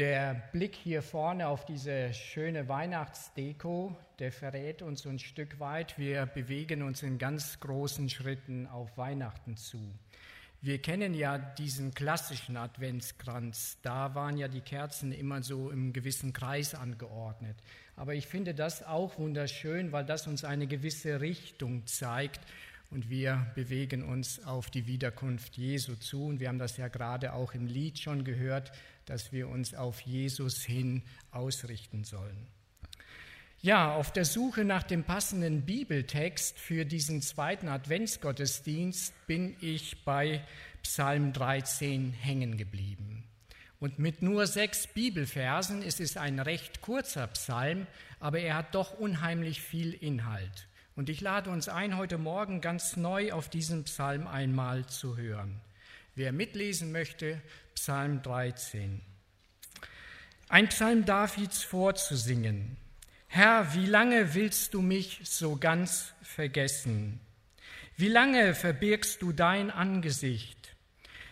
Der Blick hier vorne auf diese schöne Weihnachtsdeko, der verrät uns ein Stück weit, wir bewegen uns in ganz großen Schritten auf Weihnachten zu. Wir kennen ja diesen klassischen Adventskranz. Da waren ja die Kerzen immer so im gewissen Kreis angeordnet. Aber ich finde das auch wunderschön, weil das uns eine gewisse Richtung zeigt und wir bewegen uns auf die Wiederkunft Jesu zu. Und wir haben das ja gerade auch im Lied schon gehört, dass wir uns auf Jesus hin ausrichten sollen. Ja, auf der Suche nach dem passenden Bibeltext für diesen zweiten Adventsgottesdienst bin ich bei Psalm 13 hängen geblieben. Und mit nur sechs Bibelversen ist es ein recht kurzer Psalm, aber er hat doch unheimlich viel Inhalt. Und ich lade uns ein, heute Morgen ganz neu auf diesen Psalm einmal zu hören. Wer mitlesen möchte, Psalm 13. Ein Psalm Davids vorzusingen. Herr, wie lange willst du mich so ganz vergessen? Wie lange verbirgst du dein Angesicht?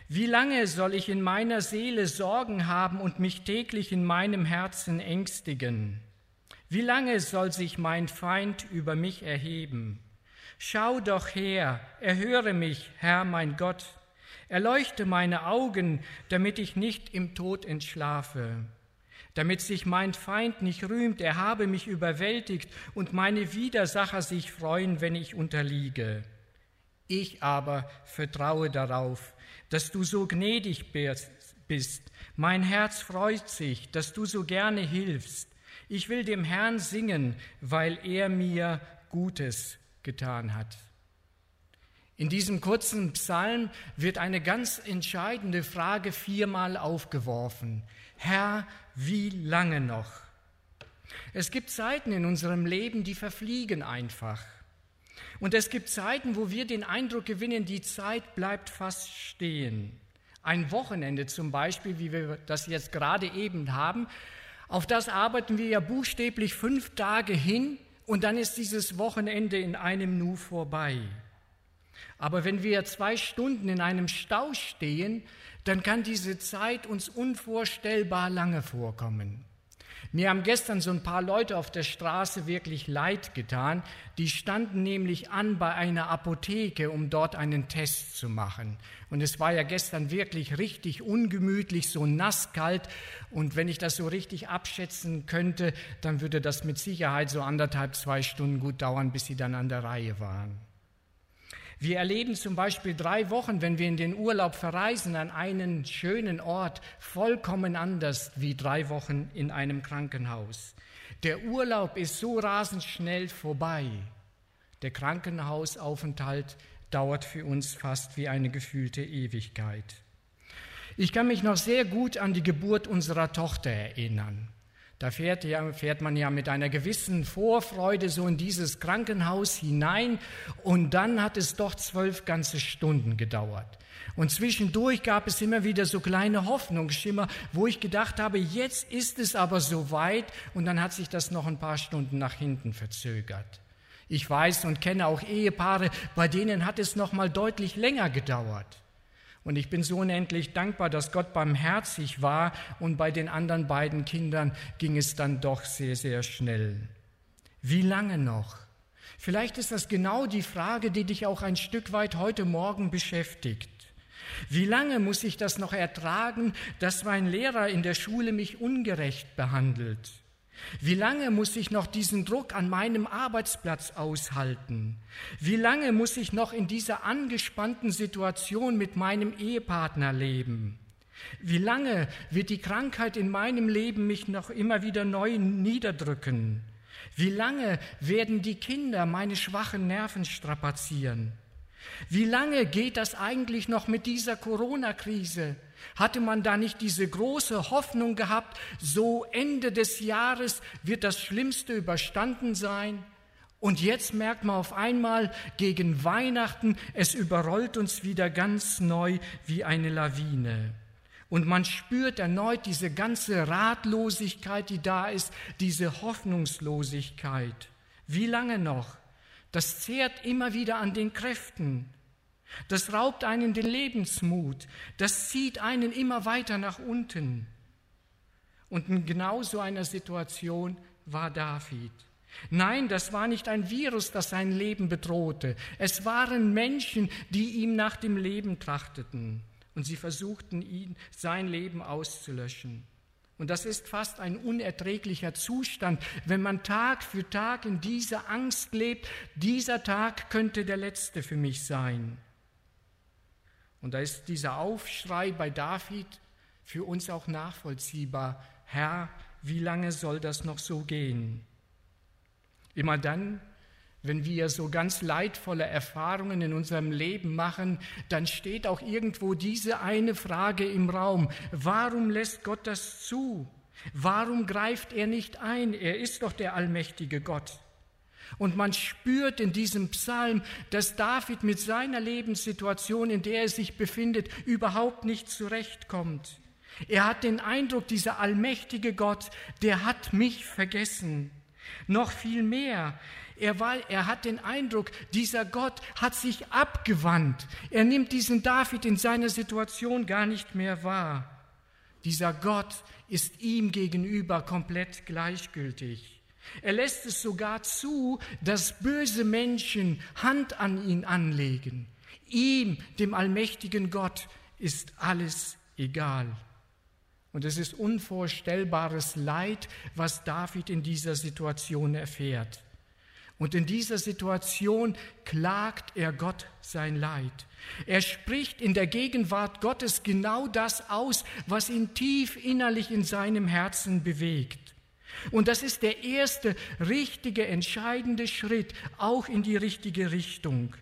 Wie lange soll ich in meiner Seele Sorgen haben und mich täglich in meinem Herzen ängstigen? Wie lange soll sich mein Feind über mich erheben? Schau doch her, erhöre mich, Herr mein Gott, erleuchte meine Augen, damit ich nicht im Tod entschlafe, damit sich mein Feind nicht rühmt, er habe mich überwältigt und meine Widersacher sich freuen, wenn ich unterliege. Ich aber vertraue darauf, dass du so gnädig bist. Mein Herz freut sich, dass du so gerne hilfst. Ich will dem Herrn singen, weil er mir Gutes getan hat. In diesem kurzen Psalm wird eine ganz entscheidende Frage viermal aufgeworfen. Herr, wie lange noch? Es gibt Zeiten in unserem Leben, die verfliegen einfach. Und es gibt Zeiten, wo wir den Eindruck gewinnen, die Zeit bleibt fast stehen. Ein Wochenende zum Beispiel, wie wir das jetzt gerade eben haben, auf das arbeiten wir ja buchstäblich fünf Tage hin und dann ist dieses Wochenende in einem Nu vorbei. Aber wenn wir zwei Stunden in einem Stau stehen, dann kann diese Zeit uns unvorstellbar lange vorkommen. Mir haben gestern so ein paar Leute auf der Straße wirklich leid getan. Die standen nämlich an bei einer Apotheke, um dort einen Test zu machen. Und es war ja gestern wirklich richtig ungemütlich, so nasskalt. Und wenn ich das so richtig abschätzen könnte, dann würde das mit Sicherheit so anderthalb, zwei Stunden gut dauern, bis sie dann an der Reihe waren. Wir erleben zum Beispiel drei Wochen, wenn wir in den Urlaub verreisen, an einen schönen Ort vollkommen anders wie drei Wochen in einem Krankenhaus. Der Urlaub ist so rasend schnell vorbei. Der Krankenhausaufenthalt dauert für uns fast wie eine gefühlte Ewigkeit. Ich kann mich noch sehr gut an die Geburt unserer Tochter erinnern. Da fährt, ja, fährt man ja mit einer gewissen Vorfreude so in dieses Krankenhaus hinein und dann hat es doch zwölf ganze Stunden gedauert. Und zwischendurch gab es immer wieder so kleine Hoffnungsschimmer, wo ich gedacht habe, jetzt ist es aber soweit und dann hat sich das noch ein paar Stunden nach hinten verzögert. Ich weiß und kenne auch Ehepaare, bei denen hat es noch mal deutlich länger gedauert. Und ich bin so unendlich dankbar, dass Gott barmherzig war und bei den anderen beiden Kindern ging es dann doch sehr, sehr schnell. Wie lange noch? Vielleicht ist das genau die Frage, die dich auch ein Stück weit heute Morgen beschäftigt. Wie lange muss ich das noch ertragen, dass mein Lehrer in der Schule mich ungerecht behandelt? Wie lange muss ich noch diesen Druck an meinem Arbeitsplatz aushalten? Wie lange muss ich noch in dieser angespannten Situation mit meinem Ehepartner leben? Wie lange wird die Krankheit in meinem Leben mich noch immer wieder neu niederdrücken? Wie lange werden die Kinder meine schwachen Nerven strapazieren? Wie lange geht das eigentlich noch mit dieser Corona-Krise? Hatte man da nicht diese große Hoffnung gehabt, so Ende des Jahres wird das Schlimmste überstanden sein? Und jetzt merkt man auf einmal gegen Weihnachten, es überrollt uns wieder ganz neu wie eine Lawine. Und man spürt erneut diese ganze Ratlosigkeit, die da ist, diese Hoffnungslosigkeit. Wie lange noch? Das zehrt immer wieder an den Kräften. Das raubt einen den Lebensmut. Das zieht einen immer weiter nach unten. Und in genau so einer Situation war David. Nein, das war nicht ein Virus, das sein Leben bedrohte. Es waren Menschen, die ihm nach dem Leben trachteten. Und sie versuchten ihn, sein Leben auszulöschen. Und das ist fast ein unerträglicher Zustand, wenn man Tag für Tag in dieser Angst lebt, dieser Tag könnte der letzte für mich sein. Und da ist dieser Aufschrei bei David für uns auch nachvollziehbar. Herr, wie lange soll das noch so gehen? Immer dann, wenn wir so ganz leidvolle Erfahrungen in unserem Leben machen, dann steht auch irgendwo diese eine Frage im Raum. Warum lässt Gott das zu? Warum greift er nicht ein? Er ist doch der allmächtige Gott. Und man spürt in diesem Psalm, dass David mit seiner Lebenssituation, in der er sich befindet, überhaupt nicht zurechtkommt. Er hat den Eindruck, dieser allmächtige Gott, der hat mich vergessen. Noch viel mehr, er, war, er hat den Eindruck, dieser Gott hat sich abgewandt. Er nimmt diesen David in seiner Situation gar nicht mehr wahr. Dieser Gott ist ihm gegenüber komplett gleichgültig. Er lässt es sogar zu, dass böse Menschen Hand an ihn anlegen. Ihm, dem allmächtigen Gott, ist alles egal. Und es ist unvorstellbares Leid, was David in dieser Situation erfährt. Und in dieser Situation klagt er Gott sein Leid. Er spricht in der Gegenwart Gottes genau das aus, was ihn tief innerlich in seinem Herzen bewegt. Und das ist der erste richtige, entscheidende Schritt auch in die richtige Richtung.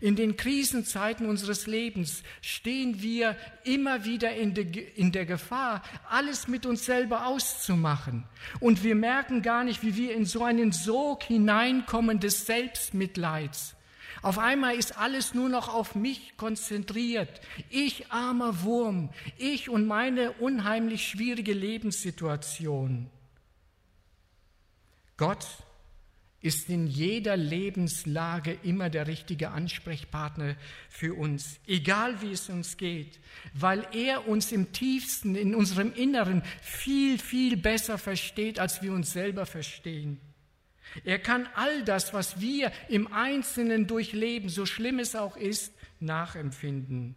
In den Krisenzeiten unseres Lebens stehen wir immer wieder in, de, in der Gefahr, alles mit uns selber auszumachen. Und wir merken gar nicht, wie wir in so einen Sog hineinkommen des Selbstmitleids. Auf einmal ist alles nur noch auf mich konzentriert. Ich armer Wurm, ich und meine unheimlich schwierige Lebenssituation. Gott ist in jeder Lebenslage immer der richtige Ansprechpartner für uns, egal wie es uns geht, weil er uns im tiefsten, in unserem Inneren viel, viel besser versteht, als wir uns selber verstehen. Er kann all das, was wir im Einzelnen durchleben, so schlimm es auch ist, nachempfinden.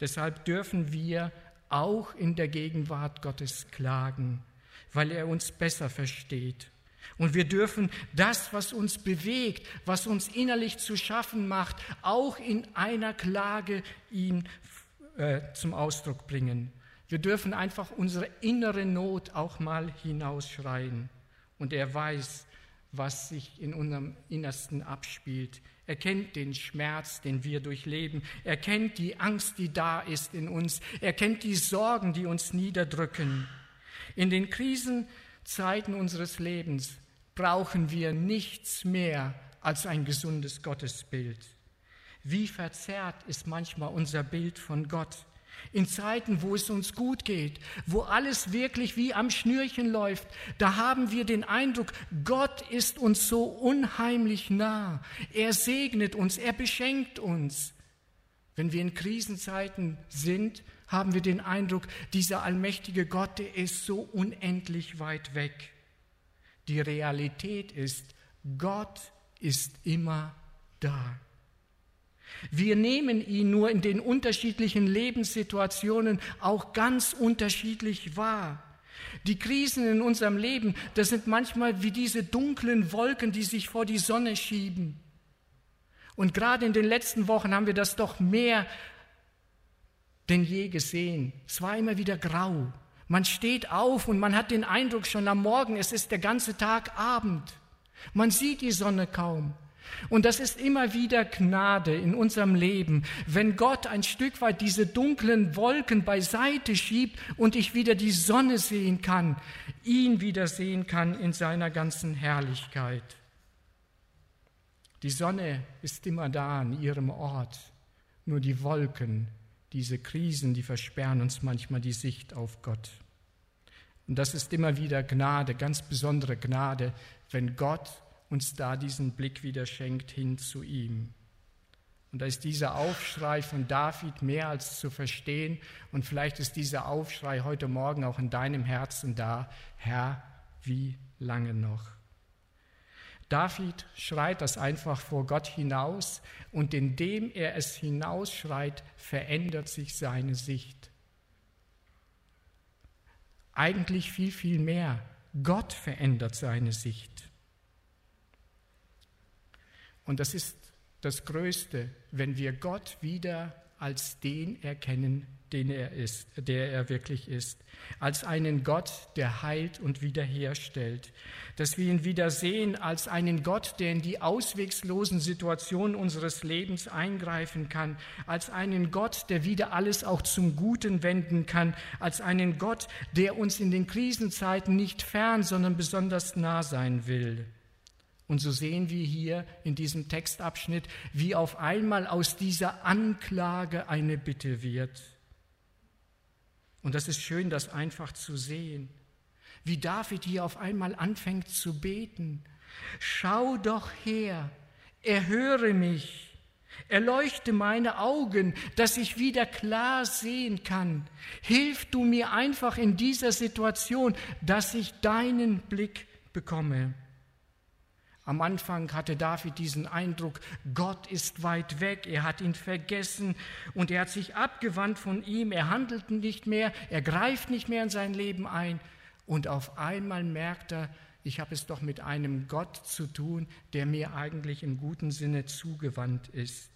Deshalb dürfen wir auch in der Gegenwart Gottes klagen, weil er uns besser versteht. Und wir dürfen das, was uns bewegt, was uns innerlich zu schaffen macht, auch in einer Klage ihm äh, zum Ausdruck bringen. Wir dürfen einfach unsere innere Not auch mal hinausschreien. Und er weiß, was sich in unserem Innersten abspielt. Er kennt den Schmerz, den wir durchleben. Er kennt die Angst, die da ist in uns. Er kennt die Sorgen, die uns niederdrücken. In den Krisenzeiten unseres Lebens brauchen wir nichts mehr als ein gesundes Gottesbild. Wie verzerrt ist manchmal unser Bild von Gott. In Zeiten, wo es uns gut geht, wo alles wirklich wie am Schnürchen läuft, da haben wir den Eindruck, Gott ist uns so unheimlich nah. Er segnet uns, er beschenkt uns. Wenn wir in Krisenzeiten sind, haben wir den Eindruck, dieser allmächtige Gott, der ist so unendlich weit weg. Die Realität ist, Gott ist immer da. Wir nehmen ihn nur in den unterschiedlichen Lebenssituationen auch ganz unterschiedlich wahr. Die Krisen in unserem Leben, das sind manchmal wie diese dunklen Wolken, die sich vor die Sonne schieben. Und gerade in den letzten Wochen haben wir das doch mehr denn je gesehen. Es war immer wieder grau. Man steht auf und man hat den Eindruck schon am Morgen, es ist der ganze Tag Abend. Man sieht die Sonne kaum. Und das ist immer wieder Gnade in unserem Leben, wenn Gott ein Stück weit diese dunklen Wolken beiseite schiebt und ich wieder die Sonne sehen kann, ihn wieder sehen kann in seiner ganzen Herrlichkeit. Die Sonne ist immer da an ihrem Ort, nur die Wolken, diese Krisen, die versperren uns manchmal die Sicht auf Gott. Und das ist immer wieder Gnade, ganz besondere Gnade, wenn Gott uns da diesen Blick wieder schenkt hin zu ihm. Und da ist dieser Aufschrei von David mehr als zu verstehen. Und vielleicht ist dieser Aufschrei heute Morgen auch in deinem Herzen da. Herr, wie lange noch? David schreit das einfach vor Gott hinaus und indem er es hinausschreit, verändert sich seine Sicht. Eigentlich viel, viel mehr. Gott verändert seine Sicht. Und das ist das Größte, wenn wir Gott wieder als den erkennen, den er ist, der er wirklich ist, als einen Gott, der heilt und wiederherstellt, dass wir ihn wieder sehen als einen Gott, der in die auswegslosen Situationen unseres Lebens eingreifen kann, als einen Gott, der wieder alles auch zum Guten wenden kann, als einen Gott, der uns in den Krisenzeiten nicht fern, sondern besonders nah sein will. Und so sehen wir hier in diesem Textabschnitt, wie auf einmal aus dieser Anklage eine Bitte wird. Und das ist schön, das einfach zu sehen, wie David hier auf einmal anfängt zu beten. Schau doch her, erhöre mich, erleuchte meine Augen, dass ich wieder klar sehen kann. Hilf du mir einfach in dieser Situation, dass ich deinen Blick bekomme. Am Anfang hatte David diesen Eindruck, Gott ist weit weg, er hat ihn vergessen und er hat sich abgewandt von ihm, er handelt nicht mehr, er greift nicht mehr in sein Leben ein und auf einmal merkt er, ich habe es doch mit einem Gott zu tun, der mir eigentlich im guten Sinne zugewandt ist.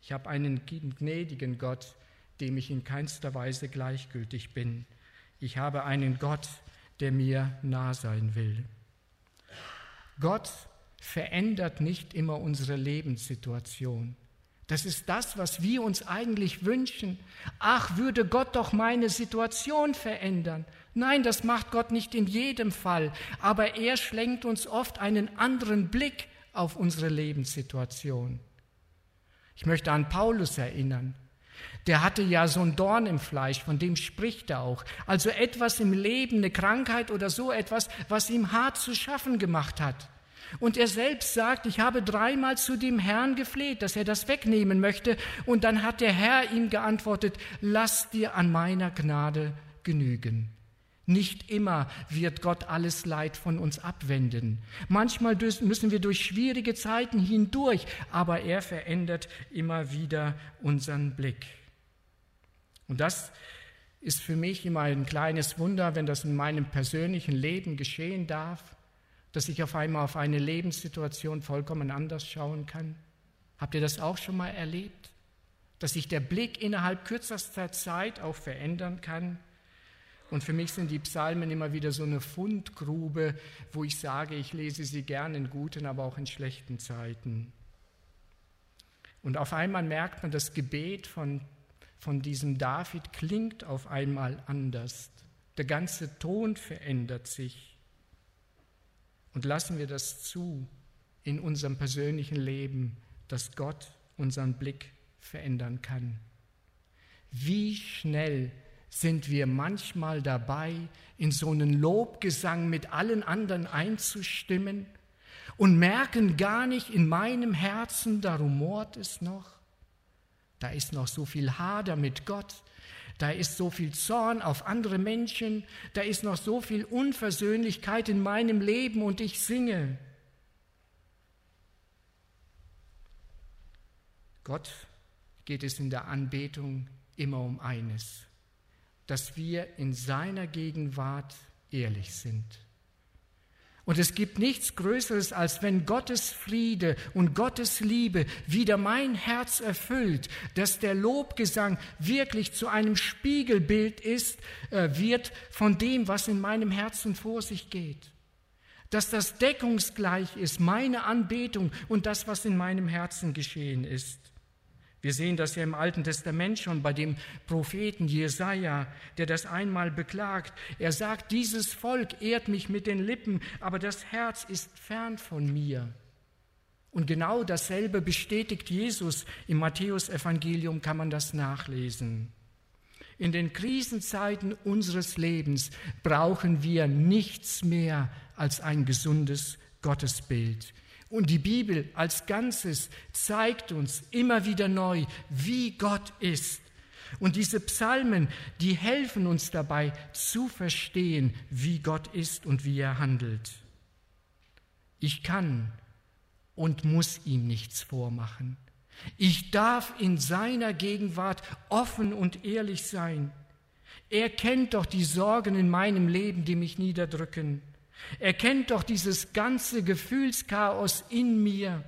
Ich habe einen gnädigen Gott, dem ich in keinster Weise gleichgültig bin. Ich habe einen Gott, der mir nah sein will. Gott verändert nicht immer unsere Lebenssituation. Das ist das, was wir uns eigentlich wünschen. Ach, würde Gott doch meine Situation verändern. Nein, das macht Gott nicht in jedem Fall, aber er schlenkt uns oft einen anderen Blick auf unsere Lebenssituation. Ich möchte an Paulus erinnern. Der hatte ja so ein Dorn im Fleisch, von dem spricht er auch. Also etwas im Leben, eine Krankheit oder so etwas, was ihm hart zu schaffen gemacht hat. Und er selbst sagt, ich habe dreimal zu dem Herrn gefleht, dass er das wegnehmen möchte. Und dann hat der Herr ihm geantwortet, lass dir an meiner Gnade genügen. Nicht immer wird Gott alles Leid von uns abwenden. Manchmal müssen wir durch schwierige Zeiten hindurch, aber er verändert immer wieder unseren Blick. Und das ist für mich immer ein kleines Wunder, wenn das in meinem persönlichen Leben geschehen darf dass ich auf einmal auf eine Lebenssituation vollkommen anders schauen kann? Habt ihr das auch schon mal erlebt? Dass sich der Blick innerhalb kürzester Zeit auch verändern kann? Und für mich sind die Psalmen immer wieder so eine Fundgrube, wo ich sage, ich lese sie gern in guten, aber auch in schlechten Zeiten. Und auf einmal merkt man, das Gebet von, von diesem David klingt auf einmal anders. Der ganze Ton verändert sich. Und lassen wir das zu in unserem persönlichen Leben, dass Gott unseren Blick verändern kann. Wie schnell sind wir manchmal dabei, in so einen Lobgesang mit allen anderen einzustimmen und merken gar nicht in meinem Herzen, da rumort es noch, da ist noch so viel Hader mit Gott, da ist so viel Zorn auf andere Menschen, da ist noch so viel Unversöhnlichkeit in meinem Leben und ich singe. Gott geht es in der Anbetung immer um eines, dass wir in seiner Gegenwart ehrlich sind. Und es gibt nichts Größeres, als wenn Gottes Friede und Gottes Liebe wieder mein Herz erfüllt, dass der Lobgesang wirklich zu einem Spiegelbild ist, äh, wird von dem, was in meinem Herzen vor sich geht. Dass das deckungsgleich ist, meine Anbetung und das, was in meinem Herzen geschehen ist. Wir sehen das ja im Alten Testament schon bei dem Propheten Jesaja, der das einmal beklagt. Er sagt: Dieses Volk ehrt mich mit den Lippen, aber das Herz ist fern von mir. Und genau dasselbe bestätigt Jesus. Im Matthäusevangelium kann man das nachlesen. In den Krisenzeiten unseres Lebens brauchen wir nichts mehr als ein gesundes Gottesbild. Und die Bibel als Ganzes zeigt uns immer wieder neu, wie Gott ist. Und diese Psalmen, die helfen uns dabei zu verstehen, wie Gott ist und wie er handelt. Ich kann und muss ihm nichts vormachen. Ich darf in seiner Gegenwart offen und ehrlich sein. Er kennt doch die Sorgen in meinem Leben, die mich niederdrücken. Er kennt doch dieses ganze Gefühlschaos in mir.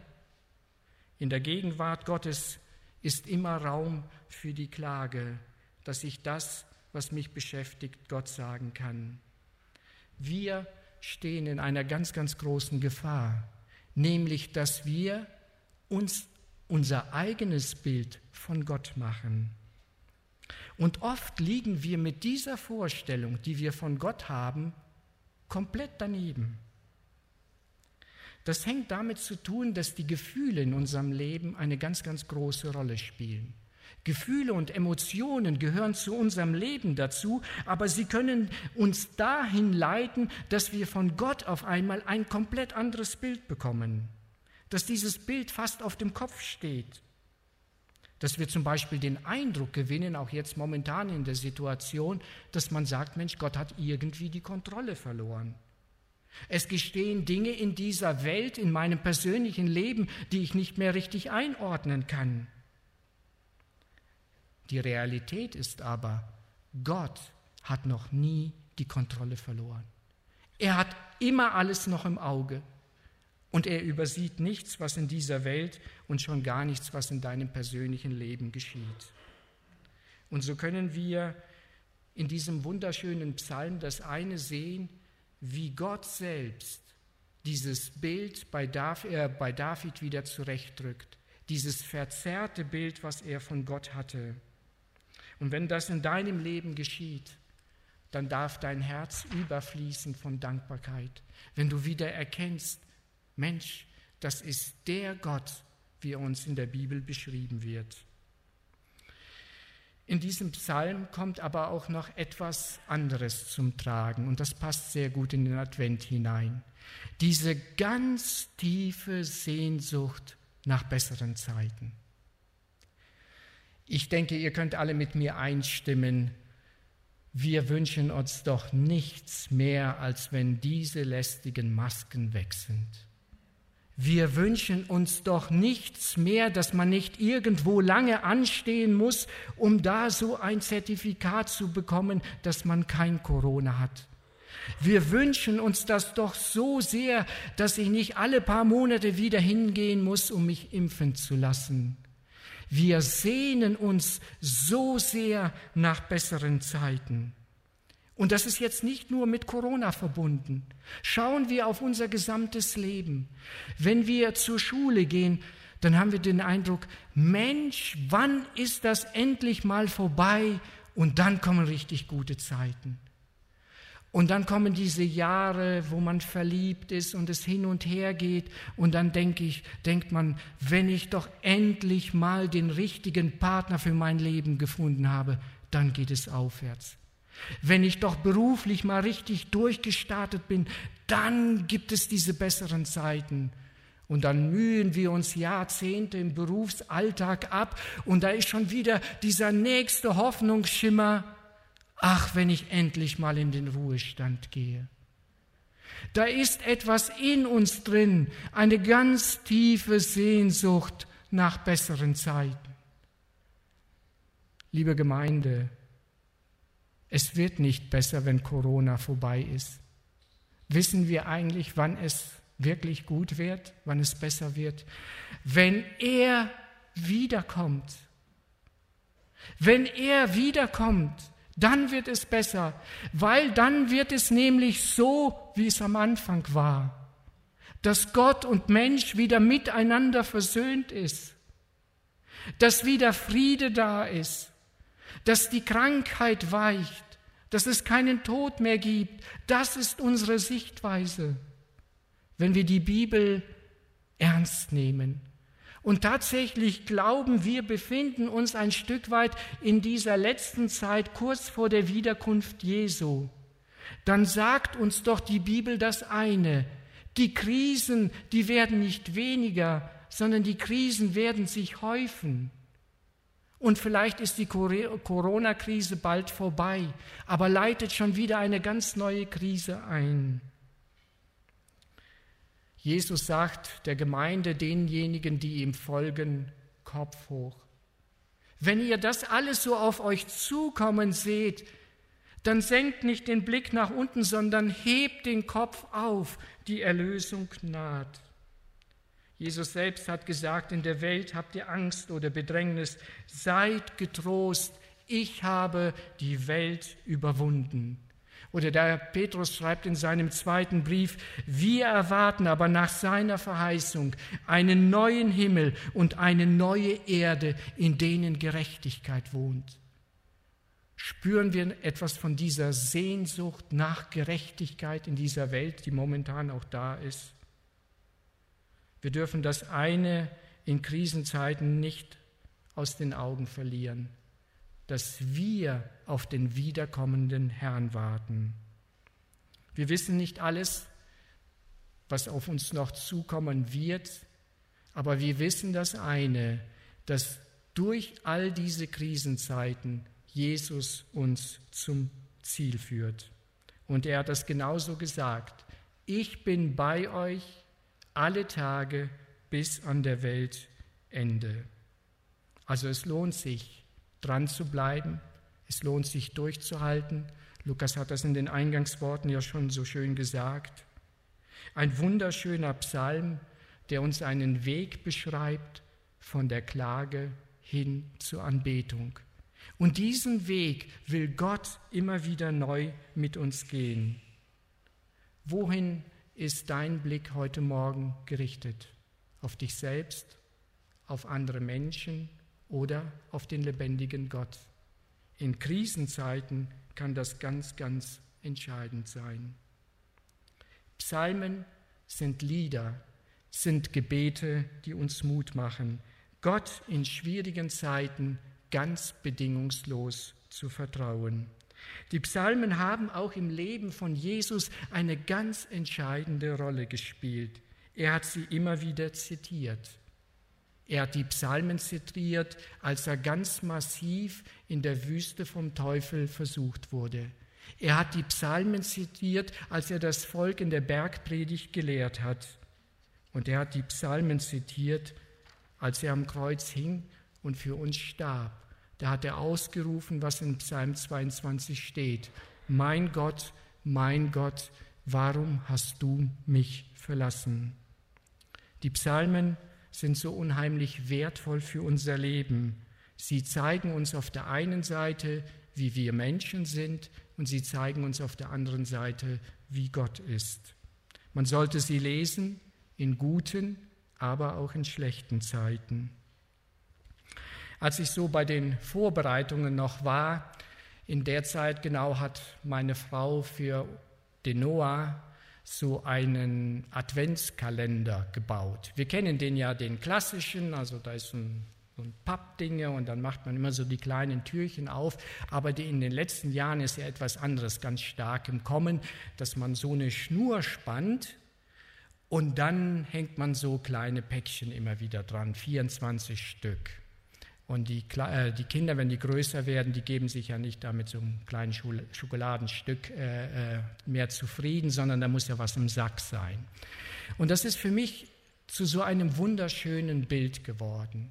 In der Gegenwart Gottes ist immer Raum für die Klage, dass ich das, was mich beschäftigt, Gott sagen kann. Wir stehen in einer ganz, ganz großen Gefahr, nämlich dass wir uns unser eigenes Bild von Gott machen. Und oft liegen wir mit dieser Vorstellung, die wir von Gott haben, komplett daneben. Das hängt damit zu tun, dass die Gefühle in unserem Leben eine ganz, ganz große Rolle spielen. Gefühle und Emotionen gehören zu unserem Leben dazu, aber sie können uns dahin leiten, dass wir von Gott auf einmal ein komplett anderes Bild bekommen, dass dieses Bild fast auf dem Kopf steht, dass wir zum Beispiel den Eindruck gewinnen, auch jetzt momentan in der Situation, dass man sagt, Mensch, Gott hat irgendwie die Kontrolle verloren. Es gestehen Dinge in dieser Welt, in meinem persönlichen Leben, die ich nicht mehr richtig einordnen kann. Die Realität ist aber, Gott hat noch nie die Kontrolle verloren. Er hat immer alles noch im Auge und er übersieht nichts, was in dieser Welt und schon gar nichts, was in deinem persönlichen Leben geschieht. Und so können wir in diesem wunderschönen Psalm das eine sehen, wie Gott selbst dieses Bild bei David wieder zurechtdrückt, dieses verzerrte Bild, was er von Gott hatte. Und wenn das in deinem Leben geschieht, dann darf dein Herz überfließen von Dankbarkeit. Wenn du wieder erkennst, Mensch, das ist der Gott, wie er uns in der Bibel beschrieben wird. In diesem Psalm kommt aber auch noch etwas anderes zum Tragen und das passt sehr gut in den Advent hinein. Diese ganz tiefe Sehnsucht nach besseren Zeiten. Ich denke, ihr könnt alle mit mir einstimmen. Wir wünschen uns doch nichts mehr, als wenn diese lästigen Masken weg sind. Wir wünschen uns doch nichts mehr, dass man nicht irgendwo lange anstehen muss, um da so ein Zertifikat zu bekommen, dass man kein Corona hat. Wir wünschen uns das doch so sehr, dass ich nicht alle paar Monate wieder hingehen muss, um mich impfen zu lassen. Wir sehnen uns so sehr nach besseren Zeiten. Und das ist jetzt nicht nur mit Corona verbunden. Schauen wir auf unser gesamtes Leben. Wenn wir zur Schule gehen, dann haben wir den Eindruck, Mensch, wann ist das endlich mal vorbei? Und dann kommen richtig gute Zeiten. Und dann kommen diese Jahre, wo man verliebt ist und es hin und her geht. Und dann denke ich, denkt man, wenn ich doch endlich mal den richtigen Partner für mein Leben gefunden habe, dann geht es aufwärts. Wenn ich doch beruflich mal richtig durchgestartet bin, dann gibt es diese besseren Zeiten. Und dann mühen wir uns Jahrzehnte im Berufsalltag ab und da ist schon wieder dieser nächste Hoffnungsschimmer, ach, wenn ich endlich mal in den Ruhestand gehe. Da ist etwas in uns drin, eine ganz tiefe Sehnsucht nach besseren Zeiten. Liebe Gemeinde, es wird nicht besser, wenn Corona vorbei ist. Wissen wir eigentlich, wann es wirklich gut wird, wann es besser wird? Wenn er wiederkommt. Wenn er wiederkommt, dann wird es besser, weil dann wird es nämlich so, wie es am Anfang war, dass Gott und Mensch wieder miteinander versöhnt ist, dass wieder Friede da ist, dass die Krankheit weicht, dass es keinen Tod mehr gibt. Das ist unsere Sichtweise, wenn wir die Bibel ernst nehmen. Und tatsächlich glauben wir befinden uns ein Stück weit in dieser letzten Zeit kurz vor der Wiederkunft Jesu. Dann sagt uns doch die Bibel das eine. Die Krisen, die werden nicht weniger, sondern die Krisen werden sich häufen. Und vielleicht ist die Corona-Krise bald vorbei, aber leitet schon wieder eine ganz neue Krise ein. Jesus sagt der Gemeinde, denjenigen, die ihm folgen, Kopf hoch. Wenn ihr das alles so auf euch zukommen seht, dann senkt nicht den Blick nach unten, sondern hebt den Kopf auf, die Erlösung naht. Jesus selbst hat gesagt, in der Welt habt ihr Angst oder Bedrängnis, seid getrost, ich habe die Welt überwunden. Oder der Petrus schreibt in seinem zweiten Brief, wir erwarten aber nach seiner Verheißung einen neuen Himmel und eine neue Erde, in denen Gerechtigkeit wohnt. Spüren wir etwas von dieser Sehnsucht nach Gerechtigkeit in dieser Welt, die momentan auch da ist? Wir dürfen das eine in Krisenzeiten nicht aus den Augen verlieren dass wir auf den wiederkommenden Herrn warten. Wir wissen nicht alles, was auf uns noch zukommen wird, aber wir wissen das eine, dass durch all diese Krisenzeiten Jesus uns zum Ziel führt. Und er hat das genauso gesagt. Ich bin bei euch alle Tage bis an der Weltende. Also es lohnt sich, dran zu bleiben. Es lohnt sich durchzuhalten. Lukas hat das in den Eingangsworten ja schon so schön gesagt. Ein wunderschöner Psalm, der uns einen Weg beschreibt von der Klage hin zur Anbetung. Und diesen Weg will Gott immer wieder neu mit uns gehen. Wohin ist dein Blick heute Morgen gerichtet? Auf dich selbst? Auf andere Menschen? oder auf den lebendigen Gott. In Krisenzeiten kann das ganz, ganz entscheidend sein. Psalmen sind Lieder, sind Gebete, die uns Mut machen, Gott in schwierigen Zeiten ganz bedingungslos zu vertrauen. Die Psalmen haben auch im Leben von Jesus eine ganz entscheidende Rolle gespielt. Er hat sie immer wieder zitiert. Er hat die Psalmen zitiert, als er ganz massiv in der Wüste vom Teufel versucht wurde. Er hat die Psalmen zitiert, als er das Volk in der Bergpredigt gelehrt hat. Und er hat die Psalmen zitiert, als er am Kreuz hing und für uns starb. Da hat er ausgerufen, was in Psalm 22 steht. Mein Gott, mein Gott, warum hast du mich verlassen? Die Psalmen sind so unheimlich wertvoll für unser Leben. Sie zeigen uns auf der einen Seite, wie wir Menschen sind, und sie zeigen uns auf der anderen Seite, wie Gott ist. Man sollte sie lesen in guten, aber auch in schlechten Zeiten. Als ich so bei den Vorbereitungen noch war, in der Zeit genau hat meine Frau für den Noah so einen Adventskalender gebaut. Wir kennen den ja, den klassischen, also da ist ein, so ein Pappdinge und dann macht man immer so die kleinen Türchen auf. Aber die, in den letzten Jahren ist ja etwas anderes ganz stark im Kommen, dass man so eine Schnur spannt und dann hängt man so kleine Päckchen immer wieder dran, 24 Stück. Und die, äh, die, Kinder, wenn die größer werden, die geben sich ja nicht damit so einem kleinen Schokoladenstück äh, äh, mehr zufrieden, sondern da muss ja was im Sack sein. Und das ist für mich zu so einem wunderschönen Bild geworden.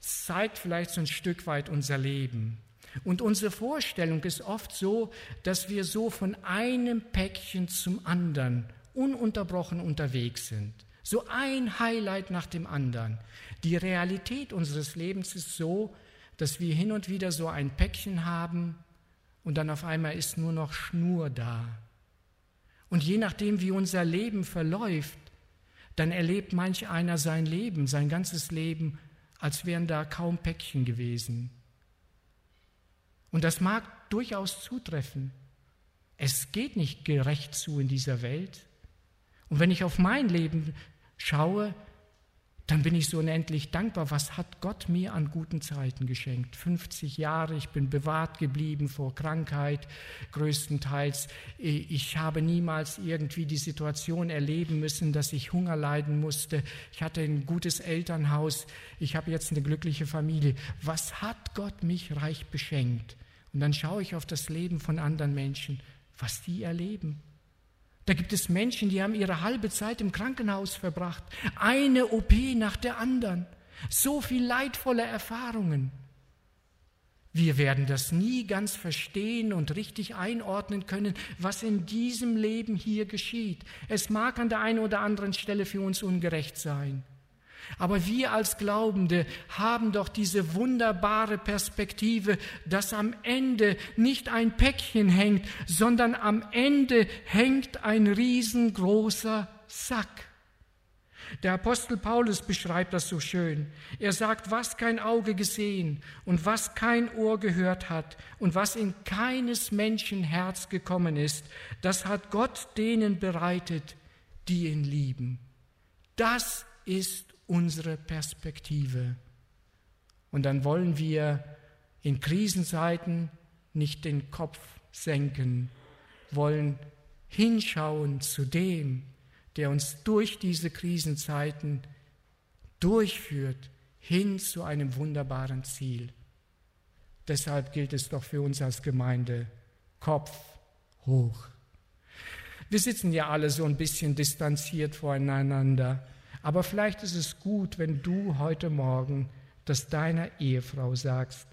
Es zeigt vielleicht so ein Stück weit unser Leben. Und unsere Vorstellung ist oft so, dass wir so von einem Päckchen zum anderen ununterbrochen unterwegs sind. So ein Highlight nach dem anderen. Die Realität unseres Lebens ist so, dass wir hin und wieder so ein Päckchen haben und dann auf einmal ist nur noch Schnur da. Und je nachdem, wie unser Leben verläuft, dann erlebt manch einer sein Leben, sein ganzes Leben, als wären da kaum Päckchen gewesen. Und das mag durchaus zutreffen. Es geht nicht gerecht zu in dieser Welt. Und wenn ich auf mein Leben schaue, dann bin ich so unendlich dankbar. Was hat Gott mir an guten Zeiten geschenkt? 50 Jahre, ich bin bewahrt geblieben vor Krankheit größtenteils. Ich habe niemals irgendwie die Situation erleben müssen, dass ich Hunger leiden musste. Ich hatte ein gutes Elternhaus. Ich habe jetzt eine glückliche Familie. Was hat Gott mich reich beschenkt? Und dann schaue ich auf das Leben von anderen Menschen, was die erleben. Da gibt es Menschen, die haben ihre halbe Zeit im Krankenhaus verbracht. Eine OP nach der anderen. So viel leidvolle Erfahrungen. Wir werden das nie ganz verstehen und richtig einordnen können, was in diesem Leben hier geschieht. Es mag an der einen oder anderen Stelle für uns ungerecht sein. Aber wir als Glaubende haben doch diese wunderbare Perspektive, dass am Ende nicht ein Päckchen hängt, sondern am Ende hängt ein riesengroßer Sack. Der Apostel Paulus beschreibt das so schön. Er sagt, was kein Auge gesehen und was kein Ohr gehört hat und was in keines Menschen Herz gekommen ist, das hat Gott denen bereitet, die ihn lieben. Das ist unsere Perspektive. Und dann wollen wir in Krisenzeiten nicht den Kopf senken, wollen hinschauen zu dem, der uns durch diese Krisenzeiten durchführt hin zu einem wunderbaren Ziel. Deshalb gilt es doch für uns als Gemeinde, Kopf hoch. Wir sitzen ja alle so ein bisschen distanziert voneinander. Aber vielleicht ist es gut, wenn du heute Morgen das deiner Ehefrau sagst,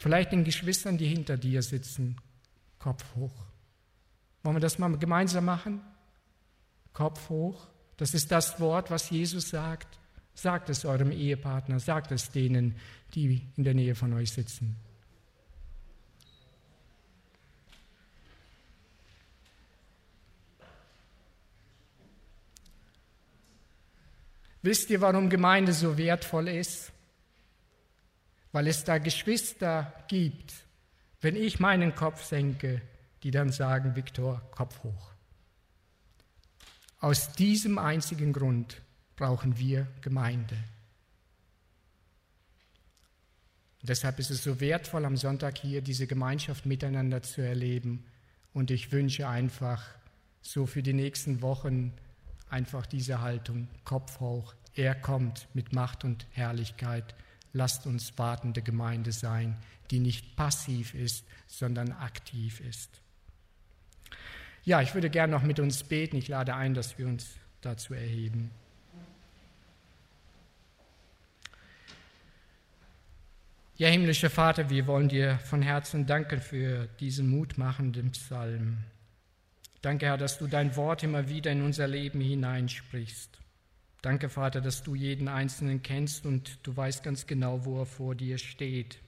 vielleicht den Geschwistern, die hinter dir sitzen, Kopf hoch. Wollen wir das mal gemeinsam machen? Kopf hoch. Das ist das Wort, was Jesus sagt. Sagt es eurem Ehepartner, sagt es denen, die in der Nähe von euch sitzen. Wisst ihr, warum Gemeinde so wertvoll ist? Weil es da Geschwister gibt, wenn ich meinen Kopf senke, die dann sagen, Viktor, Kopf hoch. Aus diesem einzigen Grund brauchen wir Gemeinde. Und deshalb ist es so wertvoll, am Sonntag hier diese Gemeinschaft miteinander zu erleben. Und ich wünsche einfach so für die nächsten Wochen einfach diese Haltung, Kopf hoch. Er kommt mit Macht und Herrlichkeit. Lasst uns wartende Gemeinde sein, die nicht passiv ist, sondern aktiv ist. Ja, ich würde gerne noch mit uns beten. Ich lade ein, dass wir uns dazu erheben. Ja, himmlischer Vater, wir wollen dir von Herzen danken für diesen mutmachenden Psalm. Danke, Herr, dass du dein Wort immer wieder in unser Leben hineinsprichst. Danke, Vater, dass du jeden Einzelnen kennst und du weißt ganz genau, wo er vor dir steht.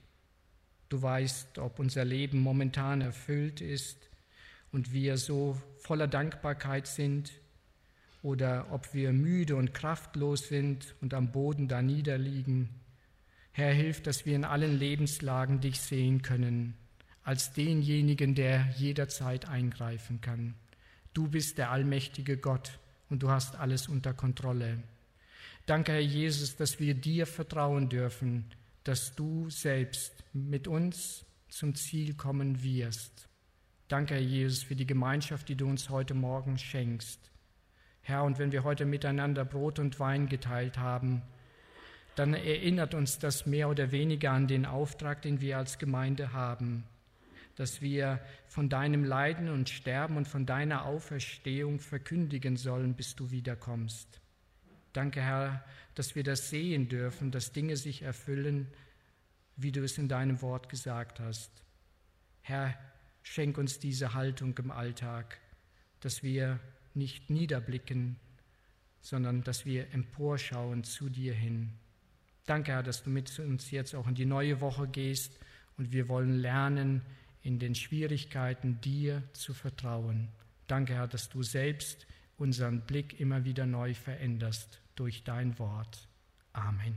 Du weißt, ob unser Leben momentan erfüllt ist und wir so voller Dankbarkeit sind oder ob wir müde und kraftlos sind und am Boden da niederliegen. Herr, hilf, dass wir in allen Lebenslagen dich sehen können, als denjenigen, der jederzeit eingreifen kann. Du bist der allmächtige Gott und du hast alles unter Kontrolle. Danke, Herr Jesus, dass wir dir vertrauen dürfen, dass du selbst mit uns zum Ziel kommen wirst. Danke, Herr Jesus, für die Gemeinschaft, die du uns heute Morgen schenkst. Herr, und wenn wir heute miteinander Brot und Wein geteilt haben, dann erinnert uns das mehr oder weniger an den Auftrag, den wir als Gemeinde haben dass wir von deinem Leiden und Sterben und von deiner Auferstehung verkündigen sollen, bis du wiederkommst. Danke, Herr, dass wir das sehen dürfen, dass Dinge sich erfüllen, wie du es in deinem Wort gesagt hast. Herr, schenk uns diese Haltung im Alltag, dass wir nicht niederblicken, sondern dass wir emporschauen zu dir hin. Danke, Herr, dass du mit uns jetzt auch in die neue Woche gehst und wir wollen lernen, in den Schwierigkeiten dir zu vertrauen. Danke, Herr, dass du selbst unseren Blick immer wieder neu veränderst durch dein Wort. Amen.